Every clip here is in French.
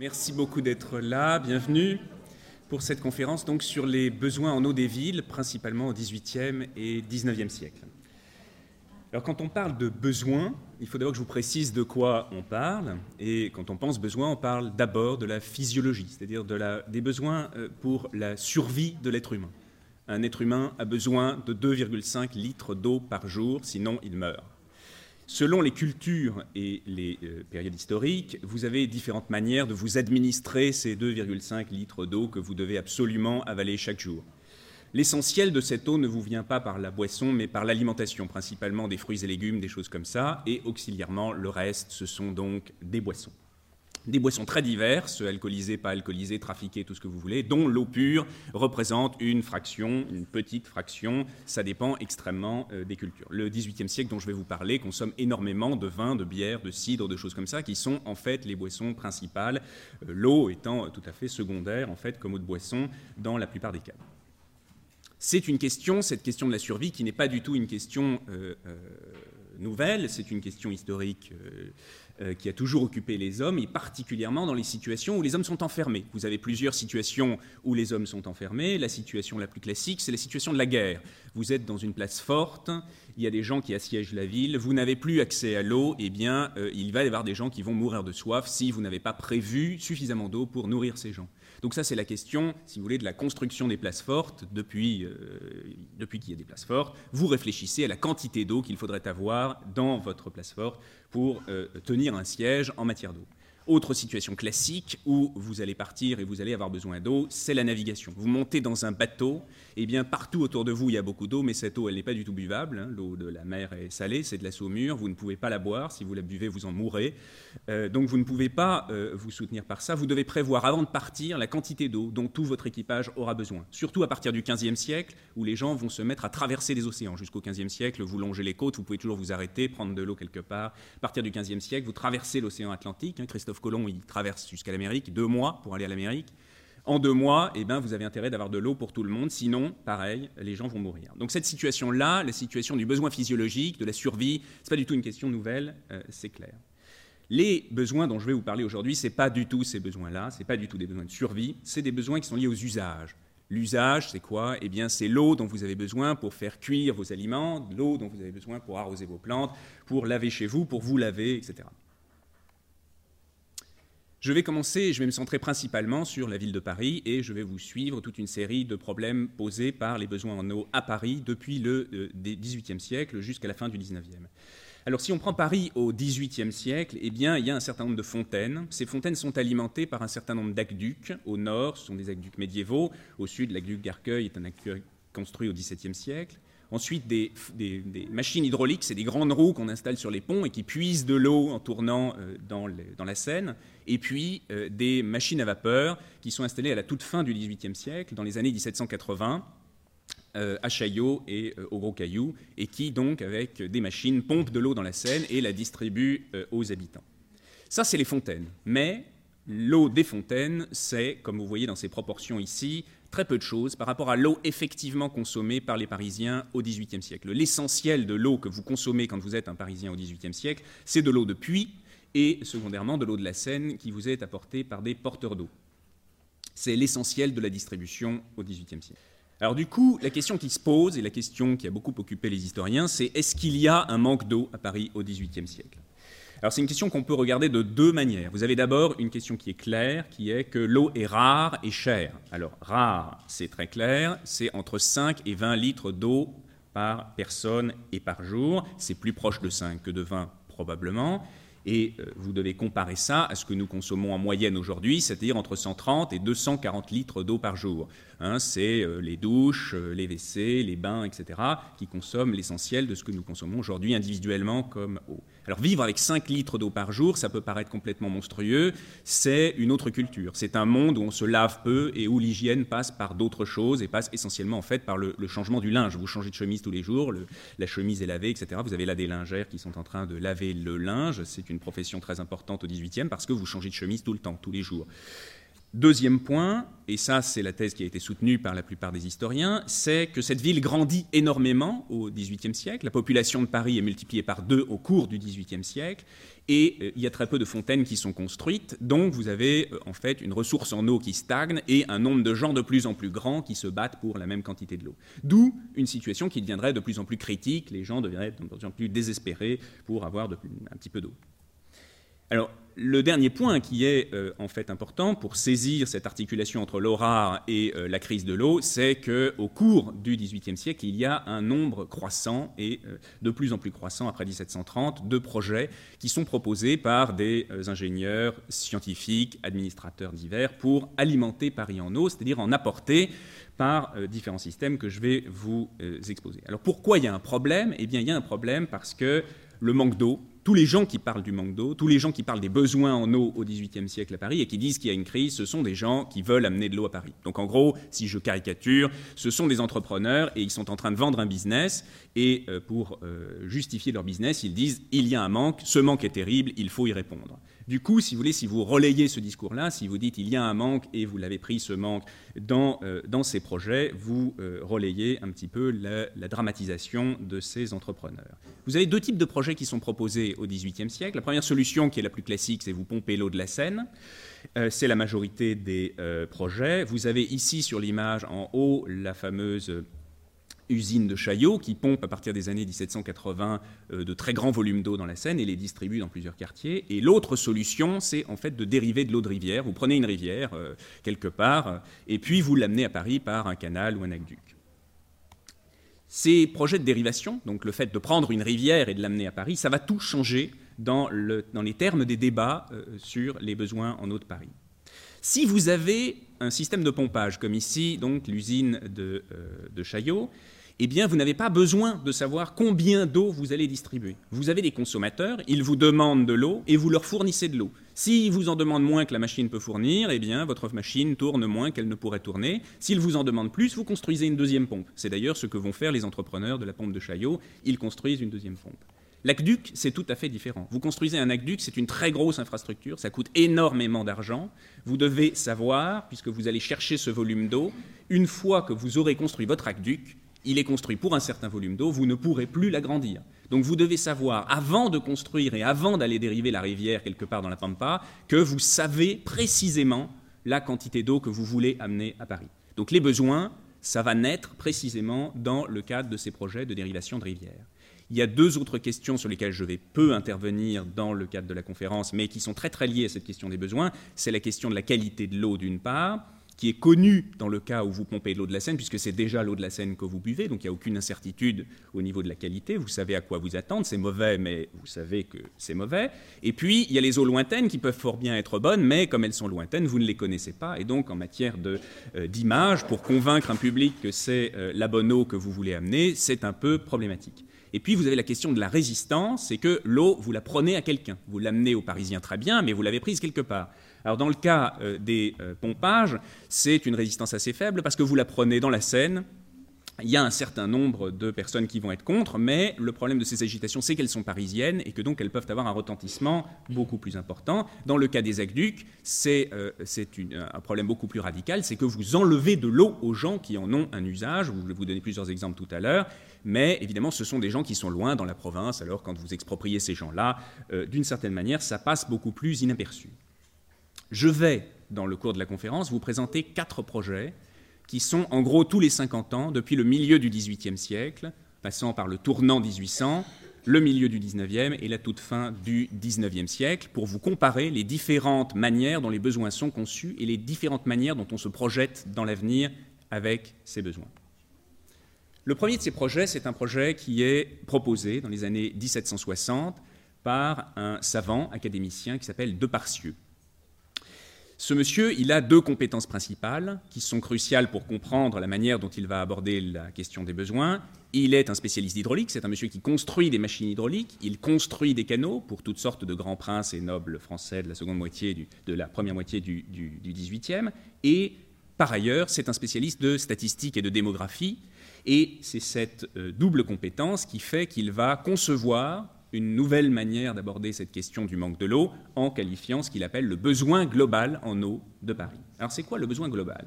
Merci beaucoup d'être là, bienvenue pour cette conférence donc sur les besoins en eau des villes, principalement au XVIIIe et XIXe siècle. Alors quand on parle de besoins, il faut d'abord que je vous précise de quoi on parle. Et quand on pense besoin, on parle d'abord de la physiologie, c'est-à-dire de des besoins euh, pour la survie de l'être humain. Un être humain a besoin de 2,5 litres d'eau par jour, sinon il meurt. Selon les cultures et les euh, périodes historiques, vous avez différentes manières de vous administrer ces 2,5 litres d'eau que vous devez absolument avaler chaque jour. L'essentiel de cette eau ne vous vient pas par la boisson, mais par l'alimentation, principalement des fruits et légumes, des choses comme ça, et auxiliairement, le reste, ce sont donc des boissons des boissons très diverses, alcoolisées, pas alcoolisées, trafiquées, tout ce que vous voulez, dont l'eau pure représente une fraction, une petite fraction, ça dépend extrêmement euh, des cultures. Le XVIIIe siècle dont je vais vous parler consomme énormément de vin, de bière, de cidre, de choses comme ça, qui sont en fait les boissons principales, euh, l'eau étant euh, tout à fait secondaire en fait comme eau de boisson dans la plupart des cas. C'est une question, cette question de la survie, qui n'est pas du tout une question nouvelle, c'est une question historique qui a toujours occupé les hommes, et particulièrement dans les situations où les hommes sont enfermés. Vous avez plusieurs situations où les hommes sont enfermés. La situation la plus classique, c'est la situation de la guerre. Vous êtes dans une place forte, il y a des gens qui assiègent la ville, vous n'avez plus accès à l'eau, eh bien, euh, il va y avoir des gens qui vont mourir de soif si vous n'avez pas prévu suffisamment d'eau pour nourrir ces gens. Donc ça, c'est la question, si vous voulez, de la construction des places fortes depuis, euh, depuis qu'il y a des places fortes. Vous réfléchissez à la quantité d'eau qu'il faudrait avoir dans votre place forte pour euh, tenir un siège en matière d'eau. Autre situation classique où vous allez partir et vous allez avoir besoin d'eau, c'est la navigation. Vous montez dans un bateau, eh bien partout autour de vous il y a beaucoup d'eau, mais cette eau elle n'est pas du tout buvable. Hein. L'eau de la mer est salée, c'est de la saumure, vous ne pouvez pas la boire. Si vous la buvez, vous en mourrez. Euh, donc vous ne pouvez pas euh, vous soutenir par ça. Vous devez prévoir avant de partir la quantité d'eau dont tout votre équipage aura besoin. Surtout à partir du XVe siècle, où les gens vont se mettre à traverser les océans. Jusqu'au XVe siècle, vous longez les côtes, vous pouvez toujours vous arrêter, prendre de l'eau quelque part. À partir du XVe siècle, vous traversez l'océan Atlantique. Hein. Christophe Colomb, il traverse jusqu'à l'Amérique, deux mois pour aller à l'Amérique. En deux mois, eh ben, vous avez intérêt d'avoir de l'eau pour tout le monde, sinon, pareil, les gens vont mourir. Donc cette situation-là, la situation du besoin physiologique, de la survie, c'est pas du tout une question nouvelle, euh, c'est clair. Les besoins dont je vais vous parler aujourd'hui, ce n'est pas du tout ces besoins-là, ce n'est pas du tout des besoins de survie, c'est des besoins qui sont liés aux usages. L'usage, c'est quoi? Eh bien, c'est l'eau dont vous avez besoin pour faire cuire vos aliments, l'eau dont vous avez besoin pour arroser vos plantes, pour laver chez vous, pour vous laver, etc. Je vais commencer, je vais me centrer principalement sur la ville de Paris et je vais vous suivre toute une série de problèmes posés par les besoins en eau à Paris depuis le XVIIIe euh, siècle jusqu'à la fin du XIXe. Alors si on prend Paris au XVIIIe siècle, eh bien il y a un certain nombre de fontaines. Ces fontaines sont alimentées par un certain nombre d'aqueducs. Au nord, ce sont des aqueducs médiévaux. Au sud, l'aqueduc d'Arcueil est un aqueduc construit au XVIIe siècle. Ensuite, des, machines hydrauliques, c'est des grandes roues qu'on installe sur les ponts et qui puisent de l'eau en tournant euh, dans, la Seine. Et puis, euh, des machines à vapeur qui sont installées à la toute fin du XVIIIe siècle, dans les années 1780, euh, à Chaillot et au Gros Caillou, et qui, donc, avec des machines, pompent de l'eau dans la Seine et la distribuent aux habitants. Ça, c'est les fontaines. Mais l'eau des fontaines, c'est, comme vous voyez dans ces proportions ici, très peu de choses par rapport à l'eau effectivement consommée par les Parisiens au XVIIIe siècle. L'essentiel de l'eau que vous consommez quand vous êtes un Parisien au XVIIIe siècle, c'est de l'eau de puits et secondairement de l'eau de la Seine qui vous est apportée par des porteurs d'eau. C'est l'essentiel de la distribution au XVIIIe siècle. Alors du coup, la question qui se pose, et la question qui a beaucoup occupé les historiens, c'est est-ce qu'il y a un manque d'eau à Paris au XVIIIe siècle? Alors c'est une question qu'on peut regarder de deux manières. Vous avez d'abord une question qui est claire, qui est que l'eau est rare et chère. Alors rare, c'est très clair, c'est entre 5 et 20 litres d'eau par personne et par jour. C'est plus proche de 5 que de 20 probablement. Et euh, vous devez comparer ça à ce que nous consommons en moyenne aujourd'hui, c'est-à-dire entre 130 et 240 litres d'eau par jour. Hein, c'est euh, les douches, euh, les WC, les bains, etc., qui consomment l'essentiel de ce que nous consommons aujourd'hui individuellement comme eau. Alors vivre avec 5 litres d'eau par jour, ça peut paraître complètement monstrueux, c'est une autre culture. C'est un monde où on se lave peu et où l'hygiène passe par d'autres choses et passe essentiellement en fait par le, changement du linge. Vous changez de chemise tous les jours, la chemise est lavée, etc. Vous avez là des lingères qui sont en train de laver le linge. C'est une profession très importante au 18e parce que vous changez de chemise tout le temps, tous les jours. Deuxième point, et ça c'est la thèse qui a été soutenue par la plupart des historiens, c'est que cette ville grandit énormément au XVIIIe siècle. La population de Paris est multipliée par deux au cours du XVIIIe siècle, et euh, il y a très peu de fontaines qui sont construites, donc vous avez euh, en fait une ressource en eau qui stagne et un nombre de gens de plus en plus grand qui se battent pour la même quantité de l'eau. D'où une situation qui deviendrait de plus en plus critique, les gens deviendraient de plus en plus désespérés pour avoir un petit peu d'eau. Alors, le dernier point qui est euh, en fait important pour saisir cette articulation entre l'eau rare et euh, la crise de l'eau, c'est qu'au cours du XVIIIe siècle, il y a un nombre croissant et euh, de plus en plus croissant après 1730 de projets qui sont proposés par des ingénieurs, scientifiques, administrateurs divers pour alimenter Paris en eau, c'est-à-dire en apporter par différents systèmes que je vais vous exposer. Alors pourquoi il y a un problème? Eh bien il y a un problème parce que le manque d'eau tous les gens qui parlent du manque d'eau, tous les gens qui parlent des besoins en eau au XVIIIe siècle à Paris et qui disent qu'il y a une crise, ce sont des gens qui veulent amener de l'eau à Paris. Donc en gros, si je caricature, ce sont des entrepreneurs et ils sont en train de vendre un business et euh, pour euh, justifier leur business, ils disent il y a un manque, ce manque est terrible, il faut y répondre. Du coup, si vous voulez, si vous relayez ce discours-là, si vous dites il y a un manque et vous l'avez pris ce manque dans, euh, ces projets, vous euh, relayez un petit peu la, dramatisation de ces entrepreneurs. Vous avez deux types de projets qui sont proposés au XVIIIe siècle. La première solution, qui est la plus classique, c'est vous pomper l'eau de la Seine. Euh, c'est la majorité des projets. Vous avez ici sur l'image en haut la fameuse usine de Chaillot qui pompe à partir des années 1780 euh, de très grands volumes d'eau dans la Seine et les distribue dans plusieurs quartiers. Et l'autre solution, c'est en fait de dériver de l'eau de rivière. Vous prenez une rivière euh, quelque part euh, et puis vous l'amenez à Paris par un canal ou un aqueduc. Ces projets de dérivation, donc le fait de prendre une rivière et de l'amener à Paris, ça va tout changer dans, le, dans les termes des débats sur les besoins en eau de Paris. Si vous avez un système de pompage, comme ici, donc l'usine de Chaillot, eh bien, vous n'avez pas besoin de savoir combien d'eau vous allez distribuer. Vous avez des consommateurs, ils vous demandent de l'eau et vous leur fournissez de l'eau. S'ils vous en demandent moins que la machine peut fournir, eh bien, votre machine tourne moins qu'elle ne pourrait tourner. S'ils vous en demandent plus, vous construisez une deuxième pompe. C'est d'ailleurs ce que vont faire les entrepreneurs de la pompe de Chaillot. Ils construisent une deuxième pompe. L'aqueduc, c'est tout à fait différent. Vous construisez un aqueduc, c'est une très grosse infrastructure, ça coûte énormément d'argent. Vous devez savoir, puisque vous allez chercher ce volume d'eau, une fois que vous aurez construit votre aqueduc, il est construit pour un certain volume d'eau, vous ne pourrez plus l'agrandir. Donc vous devez savoir, avant de construire et avant d'aller dériver la rivière quelque part dans la Pampa, que vous savez précisément la quantité d'eau que vous voulez amener à Paris. Donc les besoins, ça va naître précisément dans le cadre de ces projets de dérivation de rivière. Il y a deux autres questions sur lesquelles je vais peu intervenir dans le cadre de la conférence, mais qui sont très très liées à cette question des besoins. C'est la question de la qualité de l'eau d'une part, qui est connu dans le cas où vous pompez l'eau de la Seine, puisque c'est déjà l'eau de la Seine que vous buvez, donc il n'y a aucune incertitude au niveau de la qualité, vous savez à quoi vous attendre, c'est mauvais, mais vous savez que c'est mauvais. Et puis, il y a les eaux lointaines qui peuvent fort bien être bonnes, mais comme elles sont lointaines, vous ne les connaissez pas, et donc en matière euh, d'image, pour convaincre un public que c'est euh, la bonne eau que vous voulez amener, c'est un peu problématique. Et puis vous avez la question de la résistance, c'est que l'eau, vous la prenez à quelqu'un. Vous l'amenez aux Parisiens très bien, mais vous l'avez prise quelque part. Alors dans le cas euh, des euh, pompages, c'est une résistance assez faible parce que vous la prenez dans la Seine, il y a un certain nombre de personnes qui vont être contre, mais le problème de ces agitations, c'est qu'elles sont parisiennes et que donc elles peuvent avoir un retentissement beaucoup plus important. Dans le cas des aqueducs, c'est euh, un problème beaucoup plus radical, c'est que vous enlevez de l'eau aux gens qui en ont un usage. Je vais vous donner plusieurs exemples tout à l'heure, mais évidemment, ce sont des gens qui sont loin dans la province, alors quand vous expropriez ces gens-là, d'une certaine manière, ça passe beaucoup plus inaperçu. Je vais, dans le cours de la conférence, vous présenter quatre projets qui sont en gros tous les 50 ans, depuis le milieu du XVIIIe siècle, passant par le tournant 1800, le milieu du XIXe et la toute fin du XIXe siècle, pour vous comparer les différentes manières dont les besoins sont conçus et les différentes manières dont on se projette dans l'avenir avec ces besoins. Le premier de ces projets, c'est un projet qui est proposé dans les années 1760 par un savant académicien qui s'appelle Deparcieux. Ce monsieur, il a deux compétences principales qui sont cruciales pour comprendre la manière dont il va aborder la question des besoins. Il est un spécialiste hydraulique, c'est un monsieur qui construit des machines hydrauliques, il construit des canaux pour toutes sortes de grands princes et nobles français de la seconde moitié de la première moitié du, XVIIIe, et par ailleurs, c'est un spécialiste de statistique et de démographie, et c'est cette euh, double compétence qui fait qu'il va concevoir une nouvelle manière d'aborder cette question du manque de l'eau en qualifiant ce qu'il appelle le besoin global en eau de Paris. Alors c'est quoi le besoin global?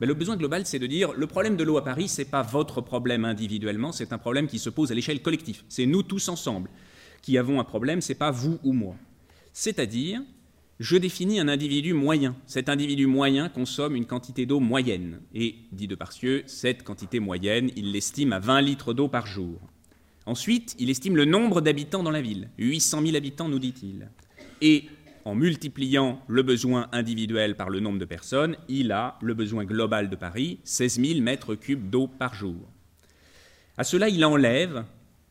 Ben, Le besoin global, c'est de dire le problème de l'eau à Paris, ce n'est pas votre problème individuellement, c'est un problème qui se pose à l'échelle collective. C'est nous tous ensemble qui avons un problème, ce n'est pas vous ou moi. C'est-à-dire, je définis un individu moyen. Cet individu moyen consomme une quantité d'eau moyenne. Et, dit de Parcieux, cette quantité moyenne, il l'estime à 20 litres d'eau par jour. Ensuite, il estime le nombre d'habitants dans la ville. 800 000 habitants, nous dit-il. Et en multipliant le besoin individuel par le nombre de personnes, il a le besoin global de Paris, 16 000 mètres cubes d'eau par jour. À cela, il enlève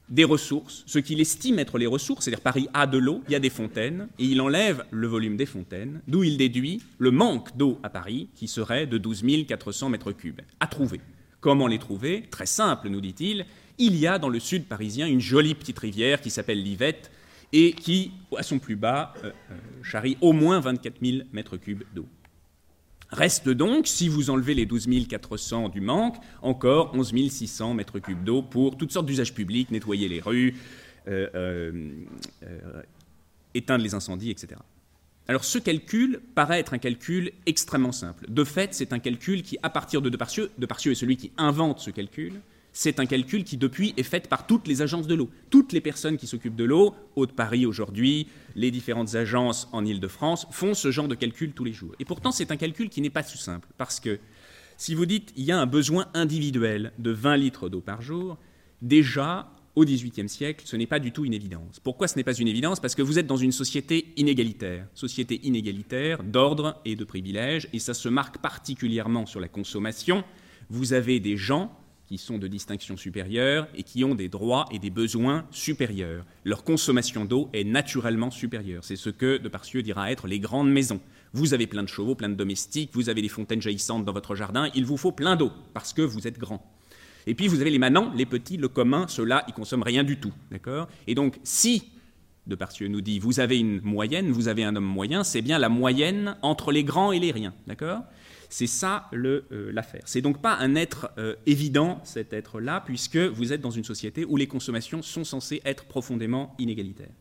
des ressources, ce qu'il estime être les ressources, c'est-à-dire Paris a de l'eau, il y a des fontaines, et il enlève le volume des fontaines, d'où il déduit le manque d'eau à Paris, qui serait de 12 400 mètres cubes. À trouver. Comment les trouver? Très simple, nous dit-il, il y a dans le sud parisien une jolie petite rivière qui s'appelle l'Yvette et qui, à son plus bas, euh, euh, charrie au moins 24 000 mètres cubes d'eau. Reste donc, si vous enlevez les 12 400 du manque, encore 11 600 mètres cubes d'eau pour toutes sortes d'usages publics, nettoyer les rues, euh, éteindre les incendies, etc. Alors ce calcul paraît être un calcul extrêmement simple. De fait, c'est un calcul qui, à partir de Depardieu, Depardieu est celui qui invente ce calcul, c'est un calcul qui, depuis, est fait par toutes les agences de l'eau. Toutes les personnes qui s'occupent de l'eau, Haute-Paris aujourd'hui, les différentes agences en Ile-de-France, font ce genre de calcul tous les jours. Et pourtant, c'est un calcul qui n'est pas si simple, parce que si vous dites il y a un besoin individuel de 20 litres d'eau par jour, déjà, au XVIIIe siècle, ce n'est pas du tout une évidence. Pourquoi ce n'est pas une évidence? Parce que vous êtes dans une société inégalitaire, société inégalitaire d'ordre et de privilèges, et ça se marque particulièrement sur la consommation. Vous avez des gens qui sont de distinction supérieure et qui ont des droits et des besoins supérieurs. Leur consommation d'eau est naturellement supérieure. C'est ce que de Parcieux dira être les grandes maisons. Vous avez plein de chevaux, plein de domestiques, vous avez des fontaines jaillissantes dans votre jardin, il vous faut plein d'eau parce que vous êtes grand. Et puis vous avez les manants, les petits, le commun, ceux-là, ils consomment rien du tout. D'accord? Et donc, si de Parcieux nous dit vous avez une moyenne, vous avez un homme moyen, c'est bien la moyenne entre les grands et les riens. D'accord? C'est ça euh, l'affaire. c'est donc pas un être euh, évident, cet être-là, puisque vous êtes dans une société où les consommations sont censées être profondément inégalitaires.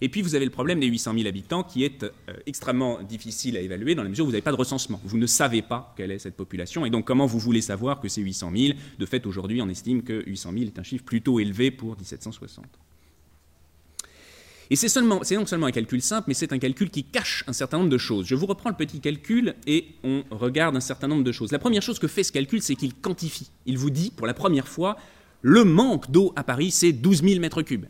Et puis vous avez le problème des 800 000 habitants qui est euh, extrêmement difficile à évaluer dans la mesure où vous n'avez pas de recensement. Vous ne savez pas quelle est cette population. Et donc comment vous voulez savoir que c'est 800 000 De fait, aujourd'hui, on estime que 800 000 est un chiffre plutôt élevé pour 1760. Et c'est non seulement un calcul simple, mais c'est un calcul qui cache un certain nombre de choses. Je vous reprends le petit calcul et on regarde un certain nombre de choses. La première chose que fait ce calcul, c'est qu'il quantifie. Il vous dit, pour la première fois, le manque d'eau à Paris, c'est 12 000 mètres cubes.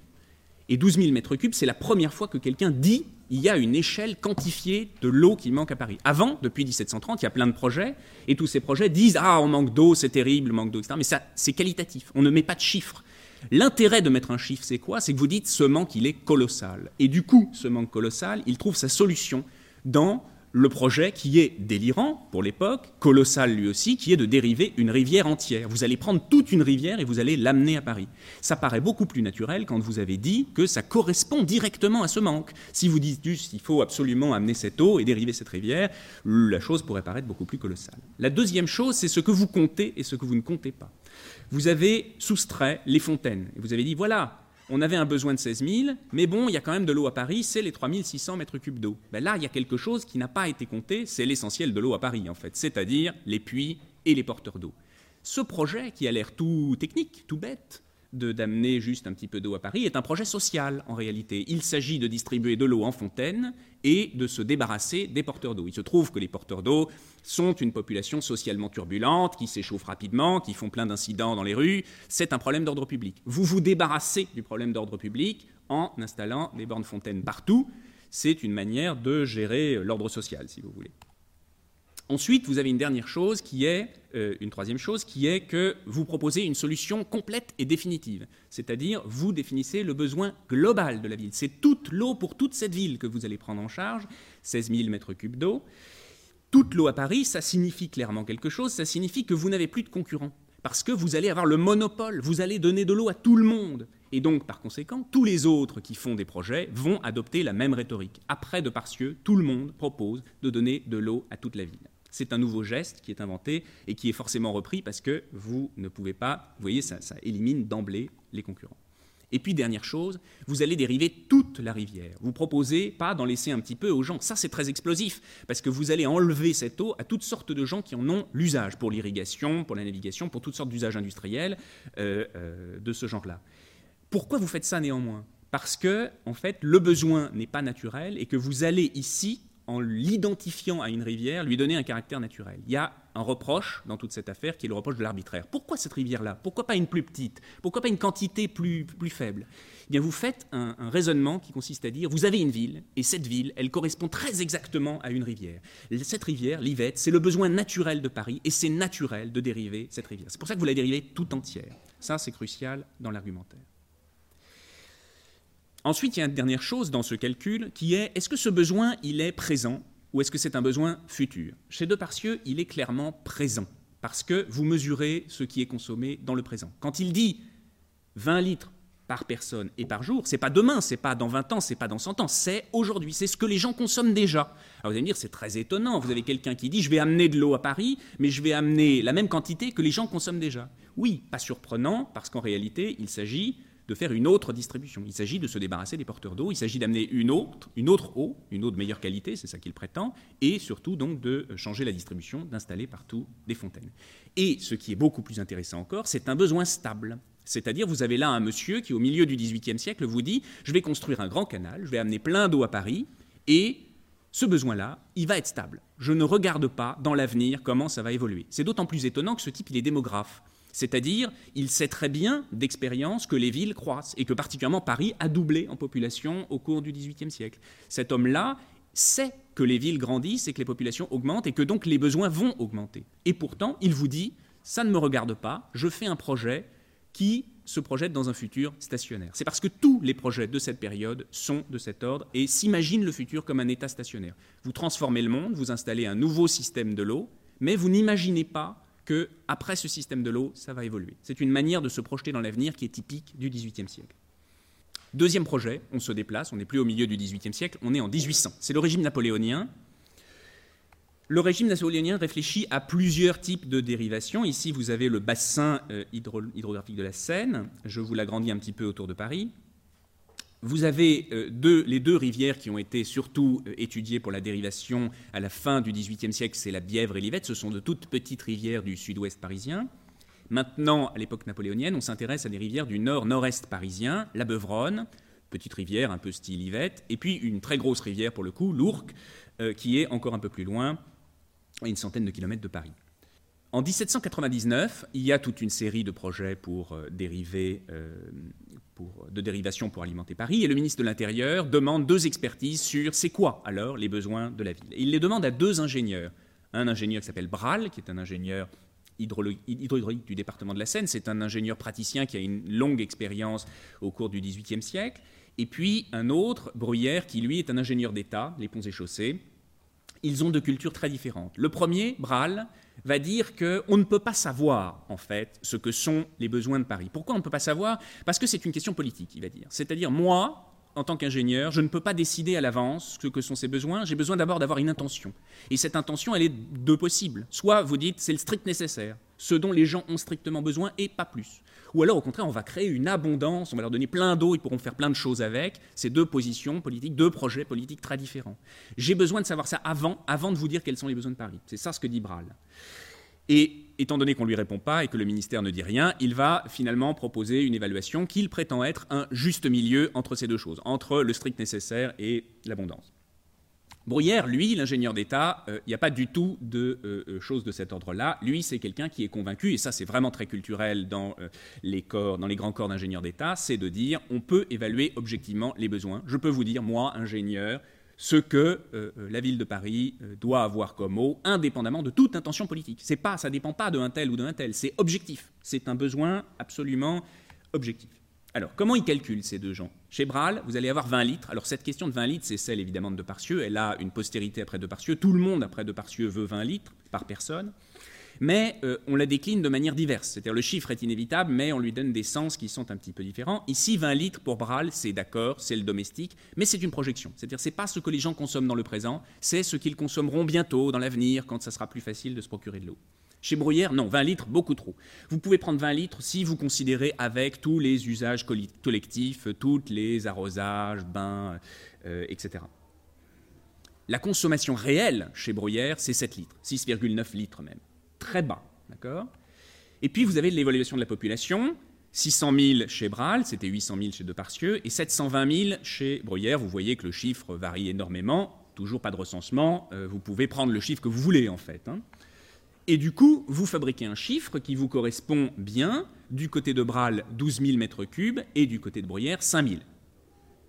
Et 12 000 mètres cubes, c'est la première fois que quelqu'un dit il y a une échelle quantifiée de l'eau qui manque à Paris. Avant, depuis 1730, il y a plein de projets, et tous ces projets disent Ah, on manque d'eau, c'est terrible, manque d'eau, etc. Mais ça, c'est qualitatif. On ne met pas de chiffres. L'intérêt de mettre un chiffre, c'est quoi? C'est que vous dites ce manque, il est colossal. Et du coup, ce manque colossal, il trouve sa solution dans le projet qui est délirant pour l'époque, colossal lui aussi, qui est de dériver une rivière entière. Vous allez prendre toute une rivière et vous allez l'amener à Paris. Ça paraît beaucoup plus naturel quand vous avez dit que ça correspond directement à ce manque. Si vous dites juste qu'il faut absolument amener cette eau et dériver cette rivière, la chose pourrait paraître beaucoup plus colossale. La deuxième chose, c'est ce que vous comptez et ce que vous ne comptez pas vous avez soustrait les fontaines. Vous avez dit, voilà, on avait un besoin de 16 000, mais bon, il y a quand même de l'eau à Paris, c'est les 3 600 mètres cubes d'eau. Ben là, il y a quelque chose qui n'a pas été compté, c'est l'essentiel de l'eau à Paris, en fait, c'est-à-dire les puits et les porteurs d'eau. Ce projet, qui a l'air tout technique, tout bête, d'amener juste un petit peu d'eau à Paris est un projet social en réalité. Il s'agit de distribuer de l'eau en fontaine et de se débarrasser des porteurs d'eau. Il se trouve que les porteurs d'eau sont une population socialement turbulente, qui s'échauffe rapidement, qui font plein d'incidents dans les rues. C'est un problème d'ordre public. Vous vous débarrassez du problème d'ordre public en installant des bornes fontaines partout. C'est une manière de gérer l'ordre social, si vous voulez. Ensuite, vous avez une dernière chose qui est, euh, une troisième chose, qui est que vous proposez une solution complète et définitive. C'est-à-dire, vous définissez le besoin global de la ville. C'est toute l'eau pour toute cette ville que vous allez prendre en charge, 16 000 mètres cubes d'eau. Toute l'eau à Paris, ça signifie clairement quelque chose, ça signifie que vous n'avez plus de concurrents. Parce que vous allez avoir le monopole, vous allez donner de l'eau à tout le monde. Et donc, par conséquent, tous les autres qui font des projets vont adopter la même rhétorique. Après de Parcieux, tout le monde propose de donner de l'eau à toute la ville c'est un nouveau geste qui est inventé et qui est forcément repris parce que vous ne pouvez pas, vous voyez, ça, élimine d'emblée les concurrents. Et puis, dernière chose, vous allez dériver toute la rivière. Vous proposez pas d'en laisser un petit peu aux gens. Ça, c'est très explosif, parce que vous allez enlever cette eau à toutes sortes de gens qui en ont l'usage, pour l'irrigation, pour la navigation, pour toutes sortes d'usages industriels euh, euh, de ce genre-là. Pourquoi vous faites ça néanmoins? Parce que, en fait, le besoin n'est pas naturel et que vous allez ici en l'identifiant à une rivière, lui donner un caractère naturel. Il y a un reproche dans toute cette affaire qui est le reproche de l'arbitraire. Pourquoi cette rivière-là? Pourquoi pas une plus petite? Pourquoi pas une quantité plus, plus faible? Eh bien, vous faites un, raisonnement qui consiste à dire, vous avez une ville, et cette ville, elle correspond très exactement à une rivière. Cette rivière, l'Yvette, c'est le besoin naturel de Paris, et c'est naturel de dériver cette rivière. C'est pour ça que vous la dérivez tout entière. Ça, c'est crucial dans l'argumentaire. Ensuite, il y a une dernière chose dans ce calcul qui est est-ce que ce besoin, il est présent ou est-ce que c'est un besoin futur? Chez Deparcieux, il est clairement présent parce que vous mesurez ce qui est consommé dans le présent. Quand il dit 20 litres par personne et par jour, c'est pas demain, c'est pas dans 20 ans, c'est pas dans 100 ans, c'est aujourd'hui, c'est ce que les gens consomment déjà. Alors vous allez me dire, c'est très étonnant, vous avez quelqu'un qui dit, je vais amener de l'eau à Paris, mais je vais amener la même quantité que les gens consomment déjà. Oui, pas surprenant, parce qu'en réalité, il s'agit de faire une autre distribution. Il s'agit de se débarrasser des porteurs d'eau, il s'agit d'amener une autre, une autre eau, une eau de meilleure qualité, c'est ça qu'il prétend, et surtout donc de changer la distribution, d'installer partout des fontaines. Et ce qui est beaucoup plus intéressant encore, c'est un besoin stable. C'est-à-dire, vous avez là un monsieur qui, au milieu du XVIIIe siècle, vous dit Je vais construire un grand canal, je vais amener plein d'eau à Paris, et ce besoin-là, il va être stable. Je ne regarde pas dans l'avenir comment ça va évoluer. C'est d'autant plus étonnant que ce type, il est démographe. C'est-à-dire, il sait très bien d'expérience que les villes croissent et que particulièrement Paris a doublé en population au cours du XVIIIe siècle. Cet homme-là sait que les villes grandissent et que les populations augmentent et que donc les besoins vont augmenter. Et pourtant, il vous dit, ça ne me regarde pas, je fais un projet qui se projette dans un futur stationnaire. C'est parce que tous les projets de cette période sont de cet ordre et s'imaginent le futur comme un état stationnaire. Vous transformez le monde, vous installez un nouveau système de l'eau, mais vous n'imaginez pas que après ce système de l'eau, ça va évoluer. C'est une manière de se projeter dans l'avenir qui est typique du XVIIIe siècle. Deuxième projet, on se déplace, on n'est plus au milieu du XVIIIe siècle, on est en 1800. C'est le régime napoléonien. Le régime napoléonien réfléchit à plusieurs types de dérivations. Ici, vous avez le bassin euh, hydrographique de la Seine. Je vous l'agrandis un petit peu autour de Paris. Vous avez euh, les deux rivières qui ont été surtout euh, étudiées pour la dérivation à la fin du XVIIIe siècle, c'est la Bièvre et l'Yvette. Ce sont de toutes petites rivières du sud-ouest parisien. Maintenant, à l'époque napoléonienne, on s'intéresse à des rivières du nord-nord-est parisien, la Beuvronne, petite rivière un peu style Yvette, et puis une très grosse rivière pour le coup, l'Ourcq, euh, qui est encore un peu plus loin, à une centaine de kilomètres de Paris. En 1799, il y a toute une série de projets pour dériver de dérivation pour alimenter Paris, et le ministre de l'Intérieur demande deux expertises sur c'est quoi alors les besoins de la ville. il les demande à deux ingénieurs. Un ingénieur qui s'appelle Bral, qui est un ingénieur hydraulique du département de la Seine, c'est un ingénieur praticien qui a une longue expérience au cours du XVIIIe siècle, et puis un autre, Bruyère, qui lui est un ingénieur d'État, les ponts et chaussées. Ils ont deux cultures très différentes. Le premier, Bral, va dire qu'on ne peut pas savoir, en fait, ce que sont les besoins de Paris. Pourquoi on ne peut pas savoir? Parce que c'est une question politique, il va dire. C'est-à-dire, moi, en tant qu'ingénieur, je ne peux pas décider à l'avance ce que sont ces besoins. J'ai besoin d'abord d'avoir une intention. Et cette intention, elle est deux possibles. Soit vous dites, c'est le strict nécessaire, ce dont les gens ont strictement besoin et pas plus. Ou alors, au contraire, on va créer une abondance, on va leur donner plein d'eau, ils pourront faire plein de choses avec. C'est deux positions politiques, deux projets politiques très différents. J'ai besoin de savoir ça avant, avant de vous dire quels sont les besoins de Paris. C'est ça ce que dit Bral. Et étant donné qu'on ne lui répond pas et que le ministère ne dit rien, il va finalement proposer une évaluation qu'il prétend être un juste milieu entre ces deux choses, entre le strict nécessaire et l'abondance. Bruyère, lui, l'ingénieur d'État, euh, il n'y a pas du tout de euh, euh, choses de cet ordre-là. Lui, c'est quelqu'un qui est convaincu, et ça c'est vraiment très culturel dans, les grands corps d'ingénieurs d'État, c'est de dire on peut évaluer objectivement les besoins. Je peux vous dire, moi, ingénieur, ce que la ville de Paris doit avoir comme eau, indépendamment de toute intention politique. C'est pas, ça ne dépend pas d'un tel ou d'un tel, c'est objectif. C'est un besoin absolument objectif. Alors, comment ils calculent ces deux gens? Chez Bral, vous allez avoir 20 litres. Alors, cette question de 20 litres, c'est celle évidemment de Deparcieux. Elle a une postérité après Deparcieux. Tout le monde après Deparcieux veut 20 litres par personne. Mais euh, on la décline de manière diverse. C'est-à-dire, le chiffre est inévitable, mais on lui donne des sens qui sont un petit peu différents. Ici, 20 litres pour Bral, c'est d'accord, c'est le domestique, mais c'est une projection. C'est-à-dire, c'est pas ce que les gens consomment dans le présent, c'est ce qu'ils consommeront bientôt, dans l'avenir, quand ça sera plus facile de se procurer de l'eau. Chez Bruyères, non, 20 litres, beaucoup trop. Vous pouvez prendre 20 litres si vous considérez avec tous les usages collectifs, tous les arrosages, bains, euh, etc. La consommation réelle chez Bruyères, c'est 7 litres, 6,9 litres même. Très bas, Et puis vous avez l'évaluation de la population, 600 000 chez Bral, c'était 800 000 chez Deparcieux, et 720 000 chez Bruyères. Vous voyez que le chiffre varie énormément, toujours pas de recensement, euh, vous pouvez prendre le chiffre que vous voulez en fait. Hein. Et du coup, vous fabriquez un chiffre qui vous correspond bien, du côté de Bral, 12 000 m3, et du côté de Bruyères, 5 000.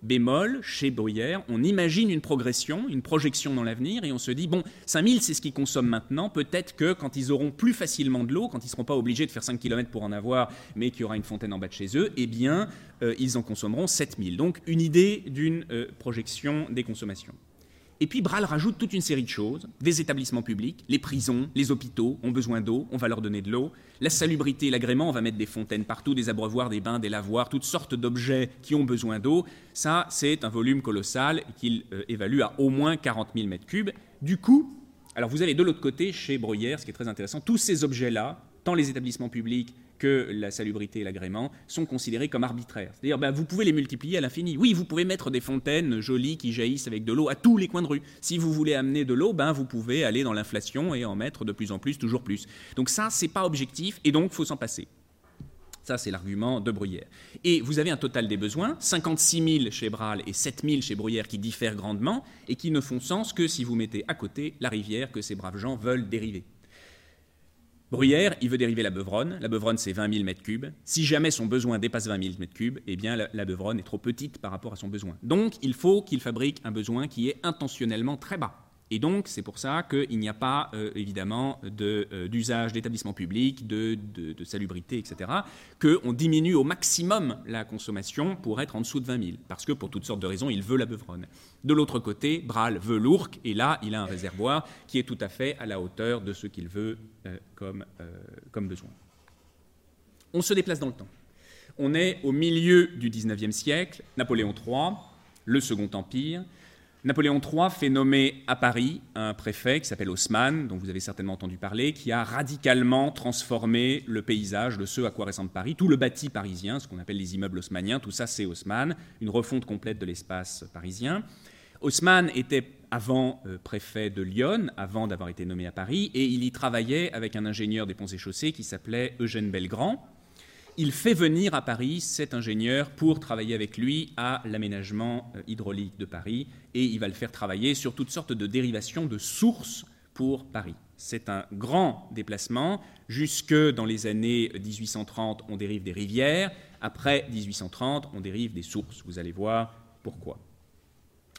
Bémol, chez Bruyère, on imagine une progression, une projection dans l'avenir, et on se dit, bon, 5000, c'est ce qu'ils consomment maintenant, peut-être que quand ils auront plus facilement de l'eau, quand ils ne seront pas obligés de faire 5 km pour en avoir, mais qu'il y aura une fontaine en bas de chez eux, eh bien, euh, ils en consommeront 7000. Donc, une idée d'une euh, projection des consommations. Et puis Bral rajoute toute une série de choses. Des établissements publics, les prisons, les hôpitaux ont besoin d'eau, on va leur donner de l'eau. La salubrité, l'agrément, on va mettre des fontaines partout, des abreuvoirs, des bains, des lavoirs, toutes sortes d'objets qui ont besoin d'eau. Ça, c'est un volume colossal qu'il euh, évalue à au moins 40 000 m3. Du coup, alors vous avez de l'autre côté, chez Bruyère, ce qui est très intéressant, tous ces objets-là, tant les établissements publics que la salubrité et l'agrément sont considérés comme arbitraires. C'est-à-dire, ben, vous pouvez les multiplier à l'infini. Oui, vous pouvez mettre des fontaines jolies qui jaillissent avec de l'eau à tous les coins de rue. Si vous voulez amener de l'eau, ben, vous pouvez aller dans l'inflation et en mettre de plus en plus, toujours plus. Donc ça, c'est pas objectif et donc faut s'en passer. Ça, c'est l'argument de Bruyère. Et vous avez un total des besoins, 56 000 chez Bral et 7 000 chez Bruyère qui diffèrent grandement et qui ne font sens que si vous mettez à côté la rivière que ces braves gens veulent dériver. Bruyère, il veut dériver la Beuvronne. La Beuvronne, c'est 20 000 m3. Si jamais son besoin dépasse 20 000 m3, eh bien, la, la, Beuvronne est trop petite par rapport à son besoin. Donc, il faut qu'il fabrique un besoin qui est intentionnellement très bas. Et donc, c'est pour ça qu'il n'y a pas, euh, évidemment, euh, d'usage d'établissements publics, de, salubrité, etc., qu'on diminue au maximum la consommation pour être en dessous de 20 000, parce que pour toutes sortes de raisons, il veut la Beuvronne. De l'autre côté, Bral veut l'Ourcq, et là, il a un réservoir qui est tout à fait à la hauteur de ce qu'il veut euh, comme, comme besoin. On se déplace dans le temps. On est au milieu du XIXe siècle, Napoléon III, le Second Empire, Napoléon III fait nommer à Paris un préfet qui s'appelle Haussmann, dont vous avez certainement entendu parler, qui a radicalement transformé le paysage de ce à quoi ressemble Paris, tout le bâti parisien, ce qu'on appelle les immeubles haussmanniens, tout ça c'est Haussmann, une refonte complète de l'espace parisien. Haussmann était avant euh, préfet de Lyon, avant d'avoir été nommé à Paris, et il y travaillait avec un ingénieur des ponts et chaussées qui s'appelait Eugène Belgrand, il fait venir à Paris cet ingénieur pour travailler avec lui à l'aménagement euh, hydraulique de Paris et il va le faire travailler sur toutes sortes de dérivations de sources pour Paris. C'est un grand déplacement. Jusque dans les années 1830, on dérive des rivières. Après 1830, on dérive des sources. Vous allez voir pourquoi.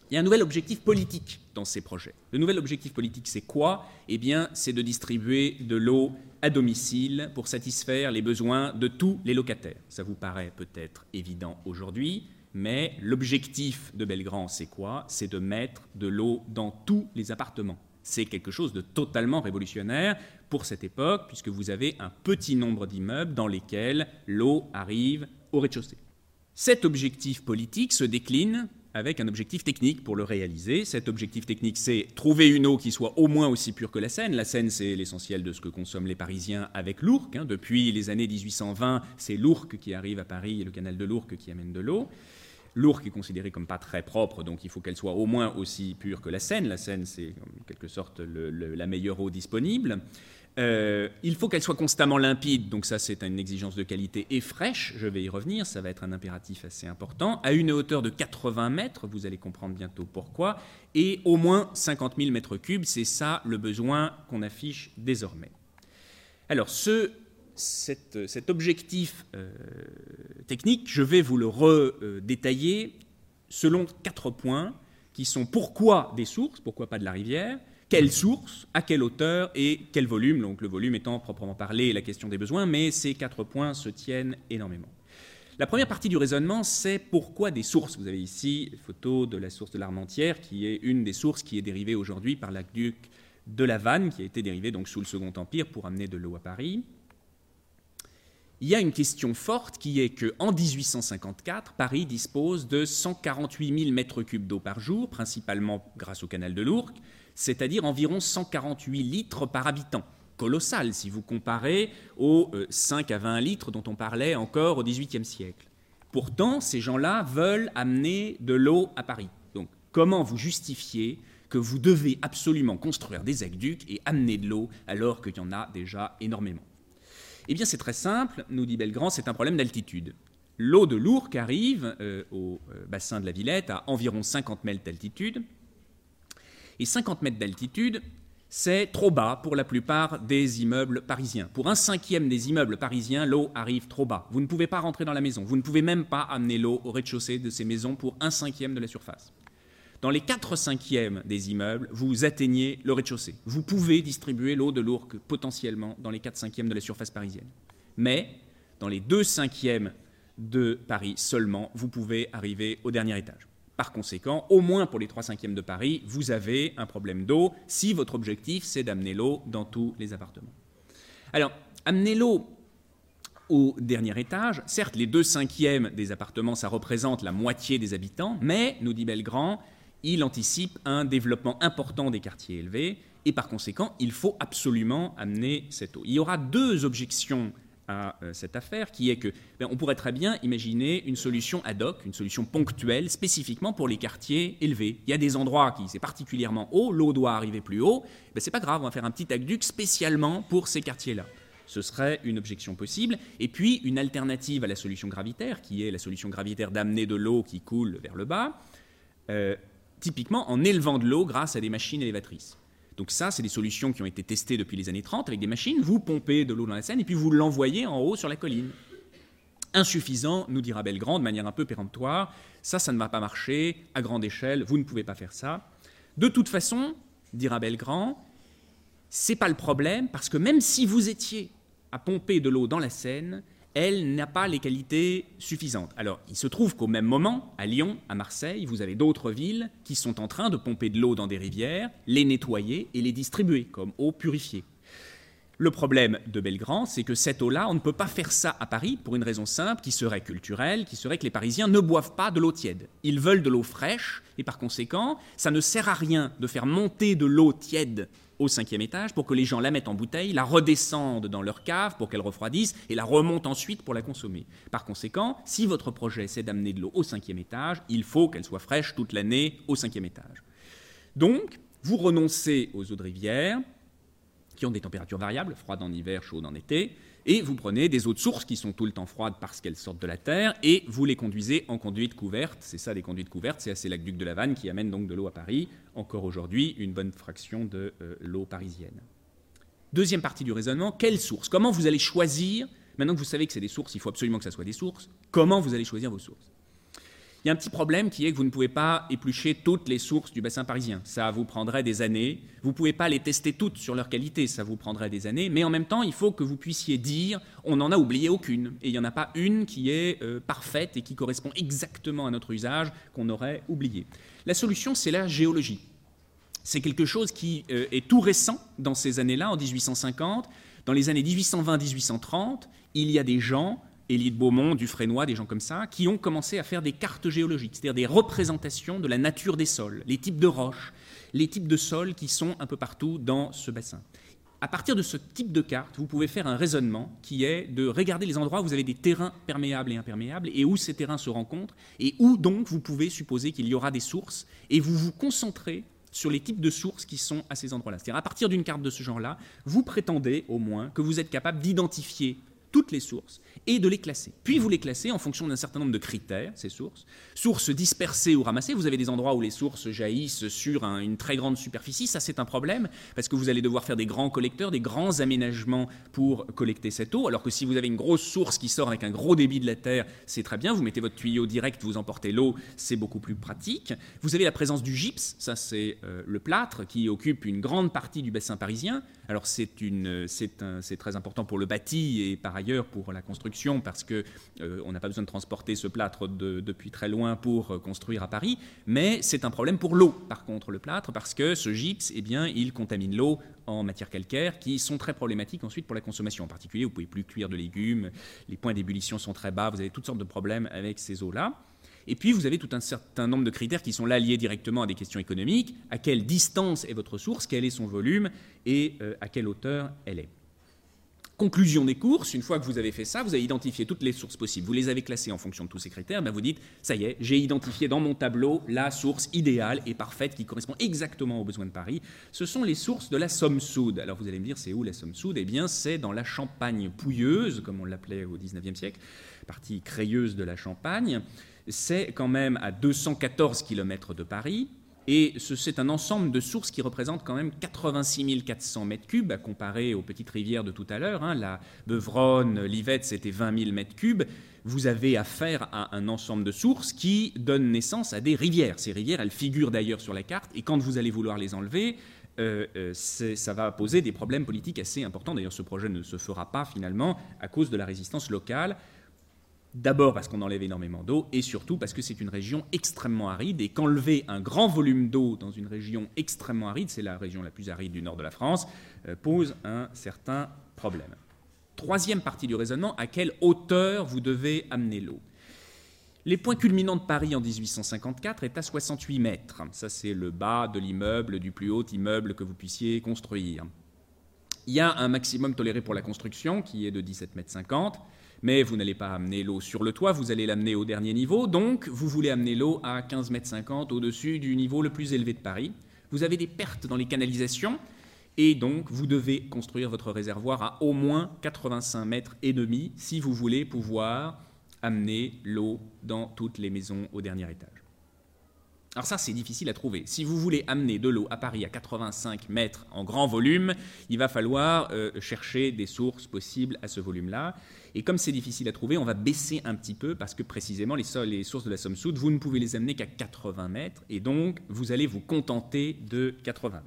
Il y a un nouvel objectif politique dans ces projets. Le nouvel objectif politique, c'est quoi? Eh bien, c'est de distribuer de l'eau à domicile pour satisfaire les besoins de tous les locataires. Ça vous paraît peut-être évident aujourd'hui, mais l'objectif de Belgrand, c'est quoi? C'est de mettre de l'eau dans tous les appartements. C'est quelque chose de totalement révolutionnaire pour cette époque, puisque vous avez un petit nombre d'immeubles dans lesquels l'eau arrive au rez-de-chaussée. Cet objectif politique se décline avec un objectif technique pour le réaliser. Cet objectif technique, c'est trouver une eau qui soit au moins aussi pure que la Seine. La Seine, c'est l'essentiel de ce que consomment les Parisiens avec l'Ourcq. Hein. Depuis les années 1820, c'est l'Ourcq qui arrive à Paris et le canal de l'Ourcq qui amène de l'eau. L'Ourcq est considérée comme pas très propre, donc il faut qu'elle soit au moins aussi pure que la Seine. La Seine, c'est en quelque sorte la meilleure eau disponible. Euh, il faut qu'elle soit constamment limpide, donc ça c'est une exigence de qualité, et fraîche, je vais y revenir, ça va être un impératif assez important, à une hauteur de 80 mètres, vous allez comprendre bientôt pourquoi, et au moins 50 000 mètres cubes, c'est ça le besoin qu'on affiche désormais. Alors ce, cet, objectif euh, technique, je vais vous le redétailler selon quatre points qui sont pourquoi des sources, pourquoi pas de la rivière, quelle source, à quelle hauteur et quel volume, donc le volume étant proprement parlé la question des besoins, mais ces quatre points se tiennent énormément. La première partie du raisonnement, c'est pourquoi des sources. Vous avez ici une photo de la source de l'Armentière, qui est une des sources qui est dérivée aujourd'hui par l'aqueduc de la Vanne, qui a été dérivé donc sous le Second Empire pour amener de l'eau à Paris. Il y a une question forte qui est qu'en 1854, Paris dispose de 148 000 mètres cubes d'eau par jour, principalement grâce au canal de l'Ourcq, c'est-à-dire environ 148 litres par habitant. colossal si vous comparez aux 5 à 20 litres dont on parlait encore au XVIIIe siècle. Pourtant, ces gens-là veulent amener de l'eau à Paris. Donc, comment vous justifiez que vous devez absolument construire des aqueducs et amener de l'eau alors qu'il y en a déjà énormément? Eh bien, c'est très simple, nous dit Belgrand, c'est un problème d'altitude. L'eau de l'Ourcq arrive euh, au euh, bassin de la Villette à environ 50 mètres d'altitude. Et 50 mètres d'altitude, c'est trop bas pour la plupart des immeubles parisiens. Pour un cinquième des immeubles parisiens, l'eau arrive trop bas. Vous ne pouvez pas rentrer dans la maison. Vous ne pouvez même pas amener l'eau au rez-de-chaussée de ces maisons pour un cinquième de la surface. Dans les 4 cinquièmes des immeubles, vous atteignez le rez-de-chaussée. Vous pouvez distribuer l'eau de l'Ourcq potentiellement dans les 4 cinquièmes de la surface parisienne. Mais dans les 2 cinquièmes de Paris seulement, vous pouvez arriver au dernier étage. Par conséquent, au moins pour les 3 cinquièmes de Paris, vous avez un problème d'eau si votre objectif c'est d'amener l'eau dans tous les appartements. Alors, amener l'eau au dernier étage, certes, les 2 cinquièmes des appartements, ça représente la moitié des habitants, mais, nous dit Belgrand, il anticipe un développement important des quartiers élevés et par conséquent, il faut absolument amener cette eau. Il y aura deux objections à euh, cette affaire, qui est que ben, on pourrait très bien imaginer une solution ad hoc, une solution ponctuelle, spécifiquement pour les quartiers élevés. Il y a des endroits qui c'est particulièrement haut, l'eau doit arriver plus haut. Ben, c'est pas grave, on va faire un petit aqueduc spécialement pour ces quartiers-là. Ce serait une objection possible. Et puis une alternative à la solution gravitaire, qui est la solution gravitaire d'amener de l'eau qui coule vers le bas. Euh, typiquement en élevant de l'eau grâce à des machines élévatrices. Donc ça, c'est des solutions qui ont été testées depuis les années 30 avec des machines. Vous pompez de l'eau dans la Seine et puis vous l'envoyez en haut sur la colline. Insuffisant, nous dira Belgrand de manière un peu péremptoire. Ça, ça ne va pas marcher à grande échelle. Vous ne pouvez pas faire ça. De toute façon, dira Belgrand, c'est pas le problème parce que même si vous étiez à pomper de l'eau dans la Seine, elle n'a pas les qualités suffisantes. Alors, il se trouve qu'au même moment, à Lyon, à Marseille, vous avez d'autres villes qui sont en train de pomper de l'eau dans des rivières, les nettoyer et les distribuer comme eau purifiée. Le problème de Belgrand, c'est que cette eau-là, on ne peut pas faire ça à Paris pour une raison simple qui serait culturelle, qui serait que les Parisiens ne boivent pas de l'eau tiède. Ils veulent de l'eau fraîche et par conséquent, ça ne sert à rien de faire monter de l'eau tiède au cinquième étage pour que les gens la mettent en bouteille, la redescendent dans leur cave pour qu'elle refroidisse et la remontent ensuite pour la consommer. Par conséquent, si votre projet c'est d'amener de l'eau au cinquième étage, il faut qu'elle soit fraîche toute l'année au cinquième étage. Donc, vous renoncez aux eaux de rivière qui ont des températures variables, froides en hiver, chaudes en été, et vous prenez des eaux de source qui sont tout le temps froides parce qu'elles sortent de la terre, et vous les conduisez en conduite couverte. C'est ça des conduites couvertes, c'est assez l'aqueduc de la Vanne qui amène donc de l'eau à Paris, encore aujourd'hui une bonne fraction de euh, l'eau parisienne. Deuxième partie du raisonnement, quelles sources Comment vous allez choisir, maintenant que vous savez que c'est des sources, il faut absolument que ça soit des sources, comment vous allez choisir vos sources? Il y a un petit problème qui est que vous ne pouvez pas éplucher toutes les sources du bassin parisien. Ça vous prendrait des années. Vous ne pouvez pas les tester toutes sur leur qualité, ça vous prendrait des années. Mais en même temps, il faut que vous puissiez dire on n'en a oublié aucune. Et il n'y en a pas une qui est euh, parfaite et qui correspond exactement à notre usage qu'on aurait oublié. La solution, c'est la géologie. C'est quelque chose qui euh, est tout récent dans ces années-là, en 1850. Dans les années 1820-1830, il y a des gens Élie de Beaumont, Dufresnoy, des gens comme ça, qui ont commencé à faire des cartes géologiques, c'est-à-dire des représentations de la nature des sols, les types de roches, les types de sols qui sont un peu partout dans ce bassin. À partir de ce type de carte, vous pouvez faire un raisonnement qui est de regarder les endroits où vous avez des terrains perméables et imperméables et où ces terrains se rencontrent et où donc vous pouvez supposer qu'il y aura des sources et vous vous concentrez sur les types de sources qui sont à ces endroits-là. C'est-à-dire à partir d'une carte de ce genre-là, vous prétendez au moins que vous êtes capable d'identifier toutes les sources et de les classer. Puis vous les classez en fonction d'un certain nombre de critères, ces sources. Sources dispersées ou ramassées, vous avez des endroits où les sources jaillissent sur une très grande superficie, ça c'est un problème, parce que vous allez devoir faire des grands collecteurs, des grands aménagements pour collecter cette eau, alors que si vous avez une grosse source qui sort avec un gros débit de la terre, c'est très bien, vous mettez votre tuyau direct, vous emportez l'eau, c'est beaucoup plus pratique. Vous avez la présence du gypse, ça c'est euh, le plâtre, qui occupe une grande partie du bassin parisien. Alors c'est très important pour le bâti et par ailleurs pour la construction parce qu'on euh, n'a pas besoin de transporter ce plâtre depuis très loin pour euh, construire à Paris, mais c'est un problème pour l'eau par contre le plâtre parce que ce gypse, eh bien, il contamine l'eau en matière calcaire qui sont très problématiques ensuite pour la consommation. En particulier, vous pouvez plus cuire de légumes, les points d'ébullition sont très bas, vous avez toutes sortes de problèmes avec ces eaux-là. Et puis, vous avez tout un certain nombre de critères qui sont là liés directement à des questions économiques. À quelle distance est votre source? Quel est son volume? Et euh, à quelle hauteur elle est? Conclusion des courses, une fois que vous avez fait ça, vous avez identifié toutes les sources possibles, vous les avez classées en fonction de tous ces critères, ben vous dites, ça y est, j'ai identifié dans mon tableau la source idéale et parfaite qui correspond exactement aux besoins de Paris. Ce sont les sources de la somme soude. Alors vous allez me dire, c'est où la somme soude? Eh bien, c'est dans la Champagne pouilleuse, comme on l'appelait au XIXe siècle, partie crayeuse de la Champagne. C'est quand même à 214 km de Paris. Et c'est un ensemble de sources qui représente quand même 86 400 mètres cubes, à comparer aux petites rivières de tout à l'heure. Hein. La Beuvronne, l'Yvette, c'était 20 000 mètres cubes. Vous avez affaire à un ensemble de sources qui donnent naissance à des rivières. Ces rivières, elles figurent d'ailleurs sur la carte, et quand vous allez vouloir les enlever, euh, euh, ça va poser des problèmes politiques assez importants. D'ailleurs, ce projet ne se fera pas finalement à cause de la résistance locale. D'abord parce qu'on enlève énormément d'eau et surtout parce que c'est une région extrêmement aride et qu'enlever un grand volume d'eau dans une région extrêmement aride, c'est la région la plus aride du nord de la France, euh, pose un certain problème. Troisième partie du raisonnement, à quelle hauteur vous devez amener l'eau? Les points culminants de Paris en 1854 est à 68 mètres. Ça, c'est le bas de l'immeuble, du plus haut immeuble que vous puissiez construire. Il y a un maximum toléré pour la construction qui est de 17 mètres 50 mais vous n'allez pas amener l'eau sur le toit, vous allez l'amener au dernier niveau, donc vous voulez amener l'eau à 15 mètres 50 au-dessus du niveau le plus élevé de Paris. Vous avez des pertes dans les canalisations, et donc vous devez construire votre réservoir à au moins 85 mètres et demi si vous voulez pouvoir amener l'eau dans toutes les maisons au dernier étage. Alors ça, c'est difficile à trouver. Si vous voulez amener de l'eau à Paris à 85 mètres en grand volume, il va falloir euh, chercher des sources possibles à ce volume-là. Et comme c'est difficile à trouver, on va baisser un petit peu parce que précisément les, sources de la somme soude, vous ne pouvez les amener qu'à 80 mètres et donc vous allez vous contenter de 80 mètres.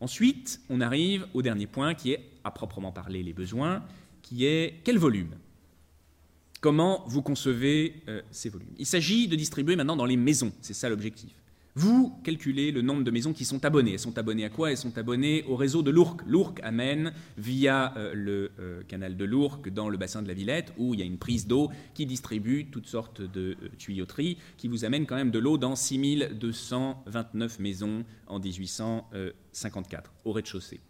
Ensuite, on arrive au dernier point qui est, à proprement parler, les besoins, qui est quel volume? Comment vous concevez euh, ces volumes? Il s'agit de distribuer maintenant dans les maisons, c'est ça l'objectif. Vous calculez le nombre de maisons qui sont abonnées. Elles sont abonnées à quoi? Elles sont abonnées au réseau de l'Ourcq. L'Ourcq amène via euh, le euh, canal de l'Ourcq dans le bassin de la Villette où il y a une prise d'eau qui distribue toutes sortes de tuyauteries qui vous amène quand même de l'eau dans 6229 maisons en 1854 au rez-de-chaussée.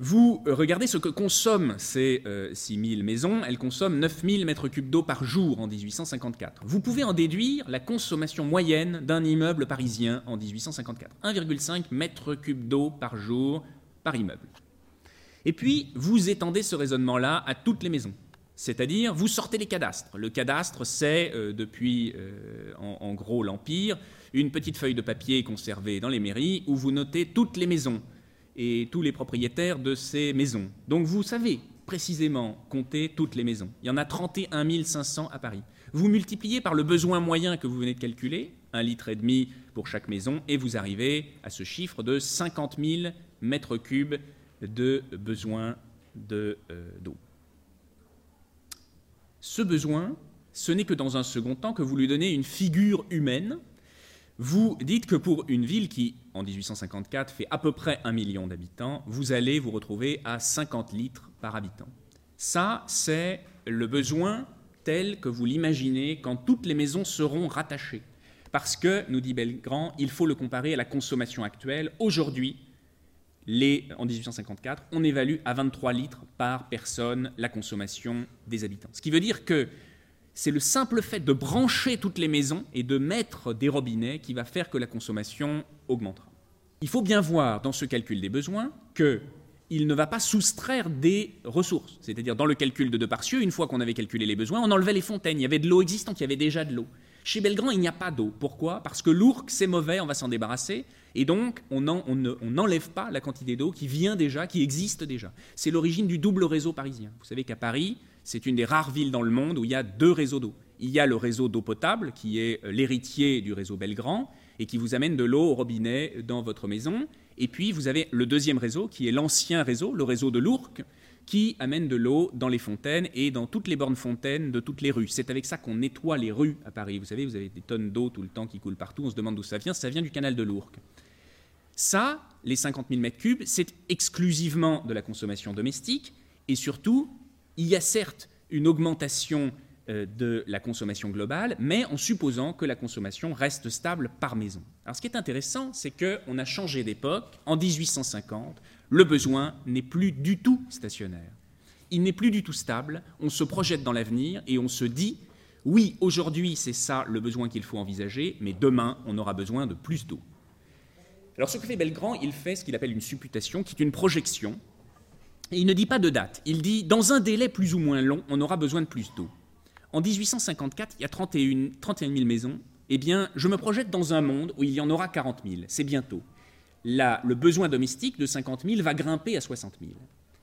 Vous euh, regardez ce que consomment ces 6000 euh, maisons. Elles consomment 9000 mètres cubes d'eau par jour en 1854. Vous pouvez en déduire la consommation moyenne d'un immeuble parisien en 1854. 1,5 mètres cubes d'eau par jour par immeuble. Et puis, vous étendez ce raisonnement-là à toutes les maisons. C'est-à-dire, vous sortez les cadastres. Le cadastre, c'est, euh, depuis en, gros l'Empire, une petite feuille de papier conservée dans les mairies où vous notez toutes les maisons et tous les propriétaires de ces maisons. Donc vous savez précisément compter toutes les maisons. Il y en a 31 500 à Paris. Vous multipliez par le besoin moyen que vous venez de calculer, un litre et demi pour chaque maison, et vous arrivez à ce chiffre de 50 000 mètres cubes de besoin euh, d'eau. ce besoin, ce n'est que dans un second temps que vous lui donnez une figure humaine vous dites que pour une ville qui, en 1854, fait à peu près un million d'habitants, vous allez vous retrouver à 50 litres par habitant. Ça, c'est le besoin tel que vous l'imaginez quand toutes les maisons seront rattachées. Parce que, nous dit Belgrand, il faut le comparer à la consommation actuelle. Aujourd'hui, en 1854, on évalue à 23 litres par personne la consommation des habitants. Ce qui veut dire que c'est le simple fait de brancher toutes les maisons et de mettre des robinets qui va faire que la consommation augmentera. Il faut bien voir dans ce calcul des besoins qu'il ne va pas soustraire des ressources. C'est-à-dire dans le calcul de Deparcieux, une fois qu'on avait calculé les besoins, on enlevait les fontaines. Il y avait de l'eau existante, il y avait déjà de l'eau. Chez Belgrand, il n'y a pas d'eau. Pourquoi? Parce que l'ourc, c'est mauvais, on va s'en débarrasser. Et donc, on n'enlève pas la quantité d'eau qui vient déjà, qui existe déjà. C'est l'origine du double réseau parisien. Vous savez qu'à Paris, c'est une des rares villes dans le monde où il y a deux réseaux d'eau. Il y a le réseau d'eau potable, qui est euh, l'héritier du réseau Belgrand, et qui vous amène de l'eau au robinet dans votre maison. Et puis, vous avez le deuxième réseau, qui est l'ancien réseau, le réseau de l'Ourcq, qui amène de l'eau dans les fontaines et dans toutes les bornes fontaines de toutes les rues. C'est avec ça qu'on nettoie les rues à Paris. Vous savez, vous avez des tonnes d'eau tout le temps qui coulent partout. On se demande d'où ça vient. Ça vient du canal de l'Ourcq. Ça, les 50 000 mètres cubes, c'est exclusivement de la consommation domestique et surtout il y a certes une augmentation euh, de la consommation globale, mais en supposant que la consommation reste stable par maison. Alors ce qui est intéressant, c'est qu'on a changé d'époque. En 1850, le besoin n'est plus du tout stationnaire. Il n'est plus du tout stable. On se projette dans l'avenir et on se dit, oui, aujourd'hui c'est ça le besoin qu'il faut envisager, mais demain on aura besoin de plus d'eau. Alors ce que fait Belgrand, il fait ce qu'il appelle une supputation, qui est une projection. Il ne dit pas de date. Il dit, dans un délai plus ou moins long, on aura besoin de plus d'eau. En 1854, il y a 31, 000 maisons. Eh bien, je me projette dans un monde où il y en aura 40 000. C'est bientôt. Le besoin domestique de 50 000 va grimper à 60 000.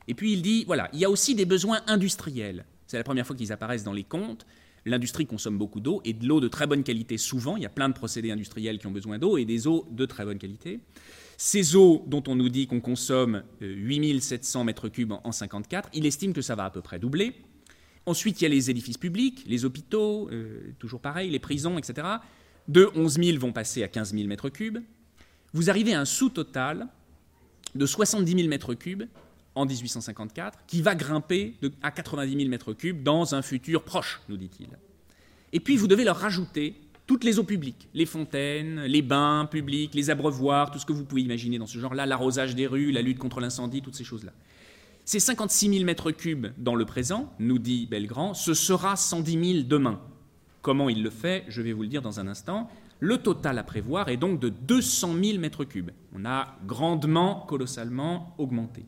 Et puis il dit, voilà, il y a aussi des besoins industriels. C'est la première fois qu'ils apparaissent dans les comptes. L'industrie consomme beaucoup d'eau et de l'eau de très bonne qualité souvent. Il y a plein de procédés industriels qui ont besoin d'eau et des eaux de très bonne qualité. Ces eaux dont on nous dit qu'on consomme 8700 euh, mètres cubes en 54, il estime que ça va à peu près doubler. Ensuite, il y a les édifices publics, les hôpitaux, euh, toujours pareil, les prisons, etc. De 11 000 vont passer à 15 000 mètres cubes. Vous arrivez à un sous-total de 70 000 mètres cubes en 1854, qui va grimper à 90 000 mètres cubes dans un futur proche, nous dit-il. Et puis vous devez leur rajouter toutes les eaux publiques, les fontaines, les bains publics, les abreuvoirs, tout ce que vous pouvez imaginer dans ce genre-là, l'arrosage des rues, la lutte contre l'incendie, toutes ces choses-là. Ces 56 000 mètres cubes dans le présent, nous dit Belgrand, ce sera 110 000 demain. Comment il le fait, je vais vous le dire dans un instant. Le total à prévoir est donc de 200 000 mètres cubes. On a grandement, colossalement augmenté.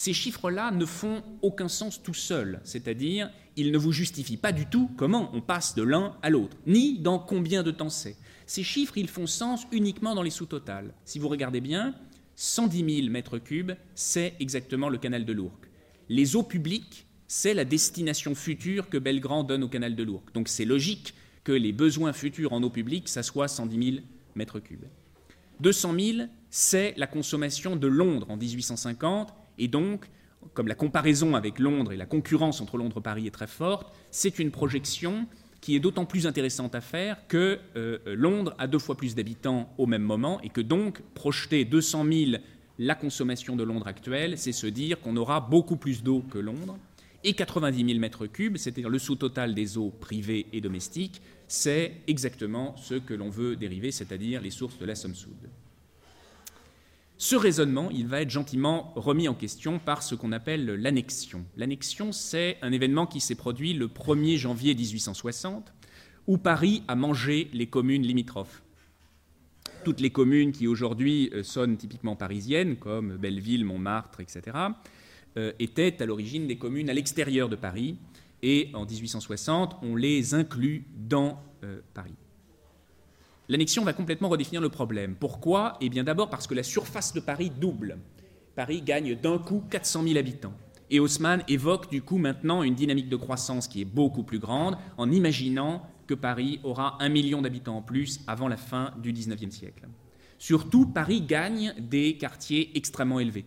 Ces chiffres-là ne font aucun sens tout seuls, c'est-à-dire ils ne vous justifient pas du tout comment on passe de l'un à l'autre, ni dans combien de temps c'est. Ces chiffres, ils font sens uniquement dans les sous-totals. Si vous regardez bien, 110 000 mètres cubes, c'est exactement le canal de l'Ourcq. Les eaux publiques, c'est la destination future que Belgrand donne au canal de l'Ourcq. Donc c'est logique que les besoins futurs en eau publique, ça soit 110 000 mètres cubes. 200 000, c'est la consommation de Londres en 1850, et donc, comme la comparaison avec Londres et la concurrence entre Londres et Paris est très forte, c'est une projection qui est d'autant plus intéressante à faire que euh, Londres a deux fois plus d'habitants au même moment et que donc projeter 200 000 la consommation de Londres actuelle, c'est se dire qu'on aura beaucoup plus d'eau que Londres. Et 90 000 mètres cubes, c'est-à-dire le sous-total des eaux privées et domestiques, c'est exactement ce que l'on veut dériver, c'est-à-dire les sources de la Somme soude. Ce raisonnement, il va être gentiment remis en question par ce qu'on appelle l'annexion. L'annexion, c'est un événement qui s'est produit le 1er janvier 1860, où Paris a mangé les communes limitrophes. Toutes les communes qui aujourd'hui euh, sonnent typiquement parisiennes, comme Belleville, Montmartre, etc., euh, étaient à l'origine des communes à l'extérieur de Paris, et en 1860, on les inclut dans euh, Paris. L'annexion va complètement redéfinir le problème. Pourquoi? Eh bien d'abord parce que la surface de Paris double. Paris gagne d'un coup 400 000 habitants. Et Haussmann évoque du coup maintenant une dynamique de croissance qui est beaucoup plus grande en imaginant que Paris aura un million d'habitants en plus avant la fin du XIXe siècle. Surtout, Paris gagne des quartiers extrêmement élevés.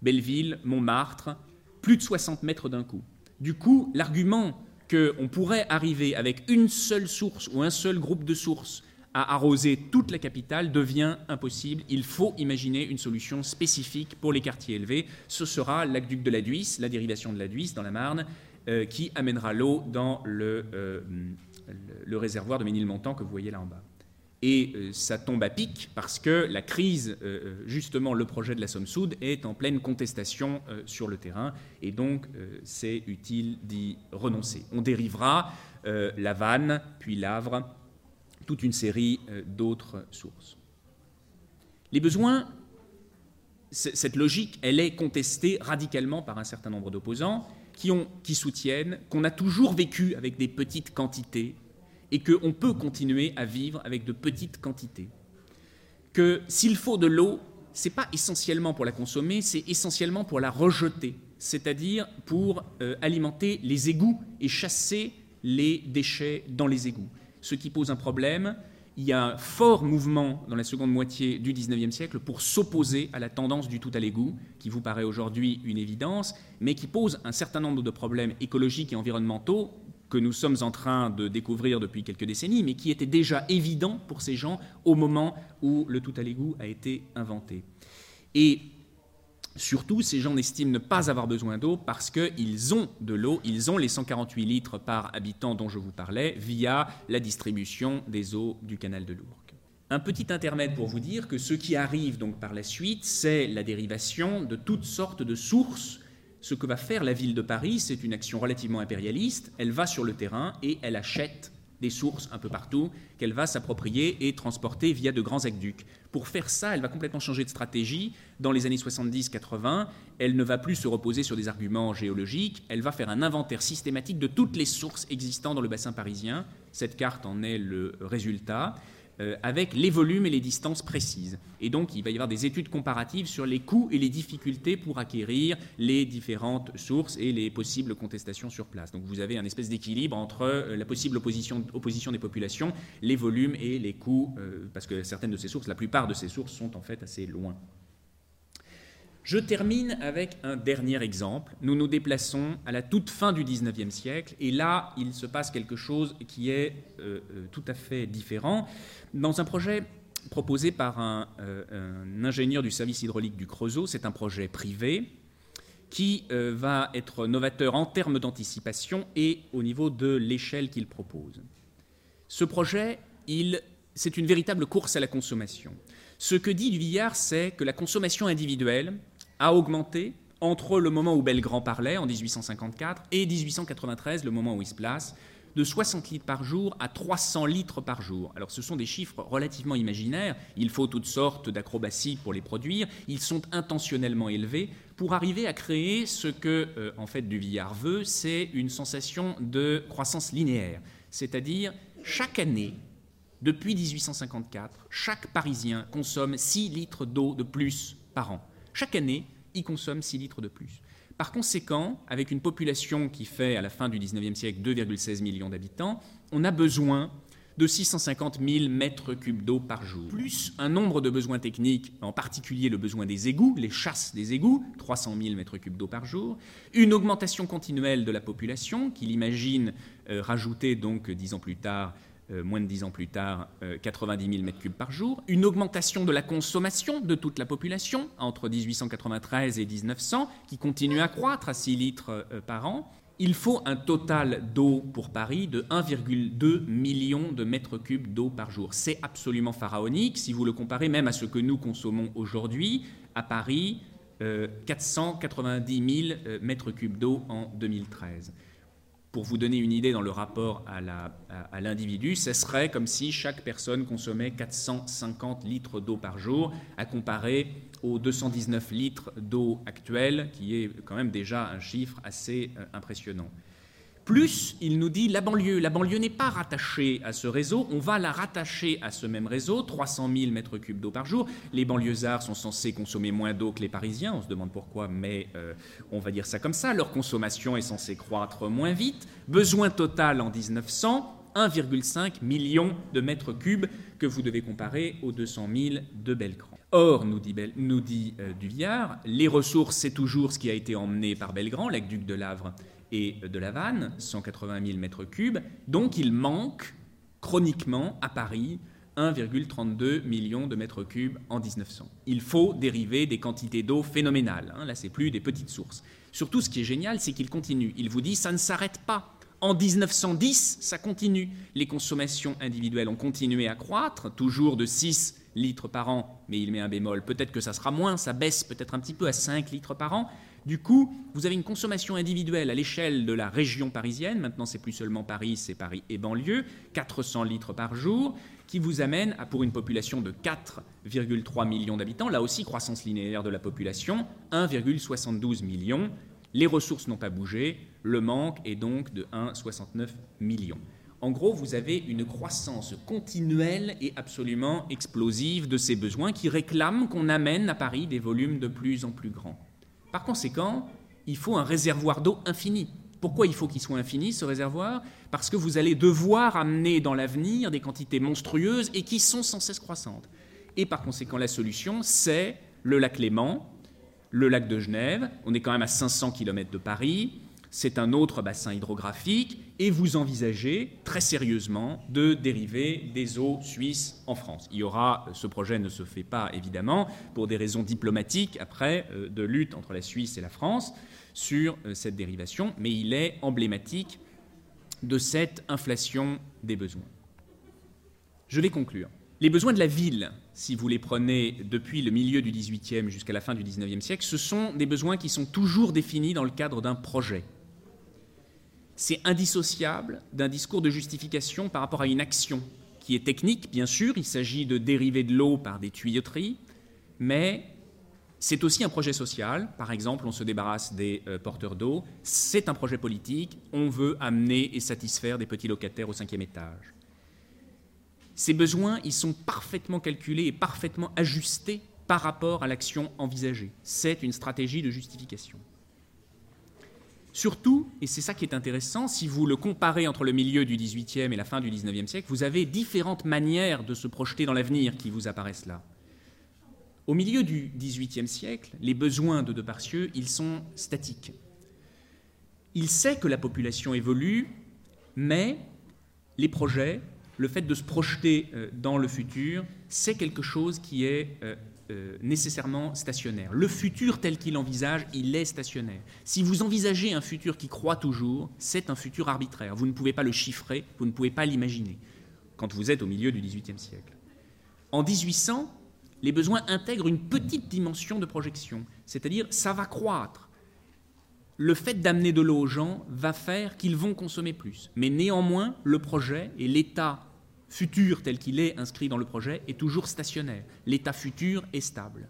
Belleville, Montmartre, plus de 60 mètres d'un coup. Du coup, l'argument qu'on pourrait arriver avec une seule source ou un seul groupe de sources à arroser toute la capitale devient impossible. Il faut imaginer une solution spécifique pour les quartiers élevés. Ce sera l'aqueduc de la Duisse, la dérivation de la Duisse dans la Marne, euh, qui amènera l'eau dans euh, le, réservoir de Ménilmontant que vous voyez là en bas. Et euh, ça tombe à pic parce que la crise, justement le projet de la Somme-Soude, est en pleine contestation sur le terrain et donc c'est utile d'y renoncer. On dérivera la Vanne, puis l'Avre, toute une série euh, d'autres sources. Les besoins, cette logique, elle est contestée radicalement par un certain nombre d'opposants qui, soutiennent qu'on a toujours vécu avec des petites quantités et qu'on peut continuer à vivre avec de petites quantités. Que s'il faut de l'eau, ce n'est pas essentiellement pour la consommer, c'est essentiellement pour la rejeter, c'est-à-dire pour euh, alimenter les égouts et chasser les déchets dans les égouts ce qui pose un problème. Il y a un fort mouvement dans la seconde moitié du XIXe siècle pour s'opposer à la tendance du tout à l'égout, qui vous paraît aujourd'hui une évidence, mais qui pose un certain nombre de problèmes écologiques et environnementaux que nous sommes en train de découvrir depuis quelques décennies, mais qui étaient déjà évidents pour ces gens au moment où le tout à l'égout a été inventé. Surtout, ces gens estiment ne pas avoir besoin d'eau parce qu'ils ont de l'eau, ils ont les 148 litres par habitant dont je vous parlais via la distribution des eaux du canal de l'Ourcq. Un petit intermède pour vous dire que ce qui arrive donc par la suite, c'est la dérivation de toutes sortes de sources. Ce que va faire la ville de Paris, c'est une action relativement impérialiste. Elle va sur le terrain et elle achète des sources un peu partout qu'elle va s'approprier et transporter via de grands aqueducs. Pour faire ça, elle va complètement changer de stratégie. Dans les années 70-80, elle ne va plus se reposer sur des arguments géologiques, elle va faire un inventaire systématique de toutes les sources existantes dans le bassin parisien. Cette carte en est le résultat. Euh, avec les volumes et les distances précises. Et donc, il va y avoir des études comparatives sur les coûts et les difficultés pour acquérir les différentes sources et les possibles contestations sur place. Donc, vous avez un espèce d'équilibre entre euh, la possible opposition, des populations, les volumes et les coûts, euh, parce que certaines de ces sources, la plupart de ces sources sont en fait assez loin. Je termine avec un dernier exemple. Nous nous déplaçons à la toute fin du XIXe siècle et là, il se passe quelque chose qui est euh, euh, tout à fait différent. Dans un projet proposé par un, euh, un ingénieur du service hydraulique du Creusot, c'est un projet privé qui va être novateur en termes d'anticipation et au niveau de l'échelle qu'il propose. Ce projet, c'est une véritable course à la consommation. Ce que dit Duvillard, c'est que la consommation individuelle a augmenté entre le moment où Belgrand parlait, en 1854, et 1893, le moment où il se place, de 60 litres par jour à 300 litres par jour. Alors ce sont des chiffres relativement imaginaires, il faut toutes sortes d'acrobaties pour les produire, ils sont intentionnellement élevés pour arriver à créer ce que euh, en fait Duvillard veut, c'est une sensation de croissance linéaire, c'est-à-dire chaque année depuis 1854, chaque Parisien consomme 6 litres d'eau de plus par an. Chaque année, il consomme 6 litres de plus. Par conséquent, avec une population qui fait à la fin du 19e siècle 2,16 millions d'habitants, on a besoin de 650 000 mètres cubes d'eau par jour, plus. Un nombre de besoins techniques, en particulier le besoin des égouts, les chasses des égouts, 300 000 mètres cubes d'eau par jour, une augmentation continuelle de la population, qu'il imagine euh, rajouter donc dix ans plus tard euh, moins de dix ans plus tard, 90 000 m3 par jour, une augmentation de la consommation de toute la population entre 1893 et 1900, qui continue à croître à 6 litres euh, par an. Il faut un total d'eau pour Paris de 1,2 million de mètres cubes d'eau par jour. C'est absolument pharaonique si vous le comparez même à ce que nous consommons aujourd'hui. À Paris, 490 euh, 000 mètres cubes d'eau en 2013 pour vous donner une idée dans le rapport à l'individu, ce serait comme si chaque personne consommait 450 litres d'eau par jour, à comparer aux 219 litres d'eau actuels, qui est quand même déjà un chiffre assez euh, impressionnant. Plus, il nous dit la banlieue. La banlieue n'est pas rattachée à ce réseau, on va la rattacher à ce même réseau, 300 000 mètres cubes d'eau par jour. Les banlieusards sont censés consommer moins d'eau que les Parisiens, on se demande pourquoi, mais euh, on va dire ça comme ça. Leur consommation est censée croître moins vite. Besoin total en 1900, 1,5 million de mètres cubes que vous devez comparer aux 200 000 de Belgrand. Or, nous dit, euh, Duvillard, les ressources, c'est toujours ce qui a été emmené par Belgrand, l'aqueduc de Lavre et de la vanne, 180 000 mètres cubes. Donc il manque chroniquement à Paris 1,32 million de mètres cubes en 1900. Il faut dériver des quantités d'eau phénoménales. Hein. Là, c'est plus des petites sources. Surtout, ce qui est génial, c'est qu'il continue. Il vous dit, ça ne s'arrête pas. En 1910, ça continue. Les consommations individuelles ont continué à croître, toujours de 6 litres par an, mais il met un bémol. Peut-être que ça sera moins, ça baisse peut-être un petit peu à 5 litres par an, du coup, vous avez une consommation individuelle à l'échelle de la région parisienne, maintenant c'est plus seulement Paris, c'est Paris et banlieue, 400 litres par jour, qui vous amène à, pour une population de 4,3 millions d'habitants, là aussi croissance linéaire de la population, 1,72 millions. Les ressources n'ont pas bougé, le manque est donc de 1,69 millions. En gros, vous avez une croissance continuelle et absolument explosive de ces besoins qui réclament qu'on amène à Paris des volumes de plus en plus grands. Par conséquent, il faut un réservoir d'eau infini. Pourquoi il faut qu'il soit infini, ce réservoir? Parce que vous allez devoir amener dans l'avenir des quantités monstrueuses et qui sont sans cesse croissantes. Et par conséquent, la solution, c'est le lac Léman, le lac de Genève. On est quand même à 500 km de Paris. C'est un autre bassin hydrographique. Et vous envisagez très sérieusement de dériver des eaux suisses en France. Il y aura, ce projet ne se fait pas évidemment pour des raisons diplomatiques après euh, de lutte entre la Suisse et la France sur euh, cette dérivation, mais il est emblématique de cette inflation des besoins. Je vais conclure. Les besoins de la ville, si vous les prenez depuis le milieu du XVIIIe jusqu'à la fin du XIXe siècle, ce sont des besoins qui sont toujours définis dans le cadre d'un projet. C'est indissociable d'un discours de justification par rapport à une action qui est technique, bien sûr, il s'agit de dériver de l'eau par des tuyauteries, mais c'est aussi un projet social. Par exemple, on se débarrasse des euh, porteurs d'eau. C'est un projet politique. On veut amener et satisfaire des petits locataires au cinquième étage. Ces besoins, ils sont parfaitement calculés et parfaitement ajustés par rapport à l'action envisagée. C'est une stratégie de justification. Surtout, et c'est ça qui est intéressant, si vous le comparez entre le milieu du XVIIIe et la fin du XIXe siècle, vous avez différentes manières de se projeter dans l'avenir qui vous apparaissent là. Au milieu du XVIIIe siècle, les besoins de Deparcieux, ils sont statiques. Il sait que la population évolue, mais les projets, le fait de se projeter euh, dans le futur, c'est quelque chose qui est euh, nécessairement stationnaire. Le futur tel qu'il envisage, il est stationnaire. Si vous envisagez un futur qui croît toujours, c'est un futur arbitraire. Vous ne pouvez pas le chiffrer, vous ne pouvez pas l'imaginer quand vous êtes au milieu du XVIIIe siècle. En 1800, les besoins intègrent une petite dimension de projection, c'est-à-dire ça va croître. Le fait d'amener de l'eau aux gens va faire qu'ils vont consommer plus. Mais néanmoins, le projet et l'état futur tel qu'il est inscrit dans le projet est toujours stationnaire. L'état futur est stable.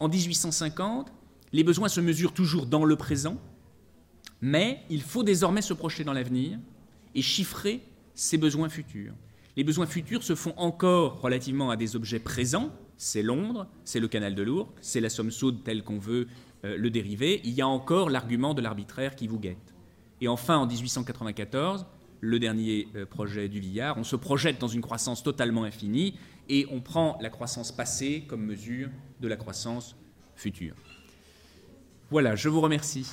En 1850, les besoins se mesurent toujours dans le présent, mais il faut désormais se projeter dans l'avenir et chiffrer ces besoins futurs. Les besoins futurs se font encore relativement à des objets présents, c'est Londres, c'est le canal de l'Ourcq, c'est la somme soude telle qu'on veut euh, le dériver. Il y a encore l'argument de l'arbitraire qui vous guette. Et enfin, en 1894, le dernier euh, projet du Villard, on se projette dans une croissance totalement infinie et on prend la croissance passée comme mesure de la croissance future. Voilà, je vous remercie.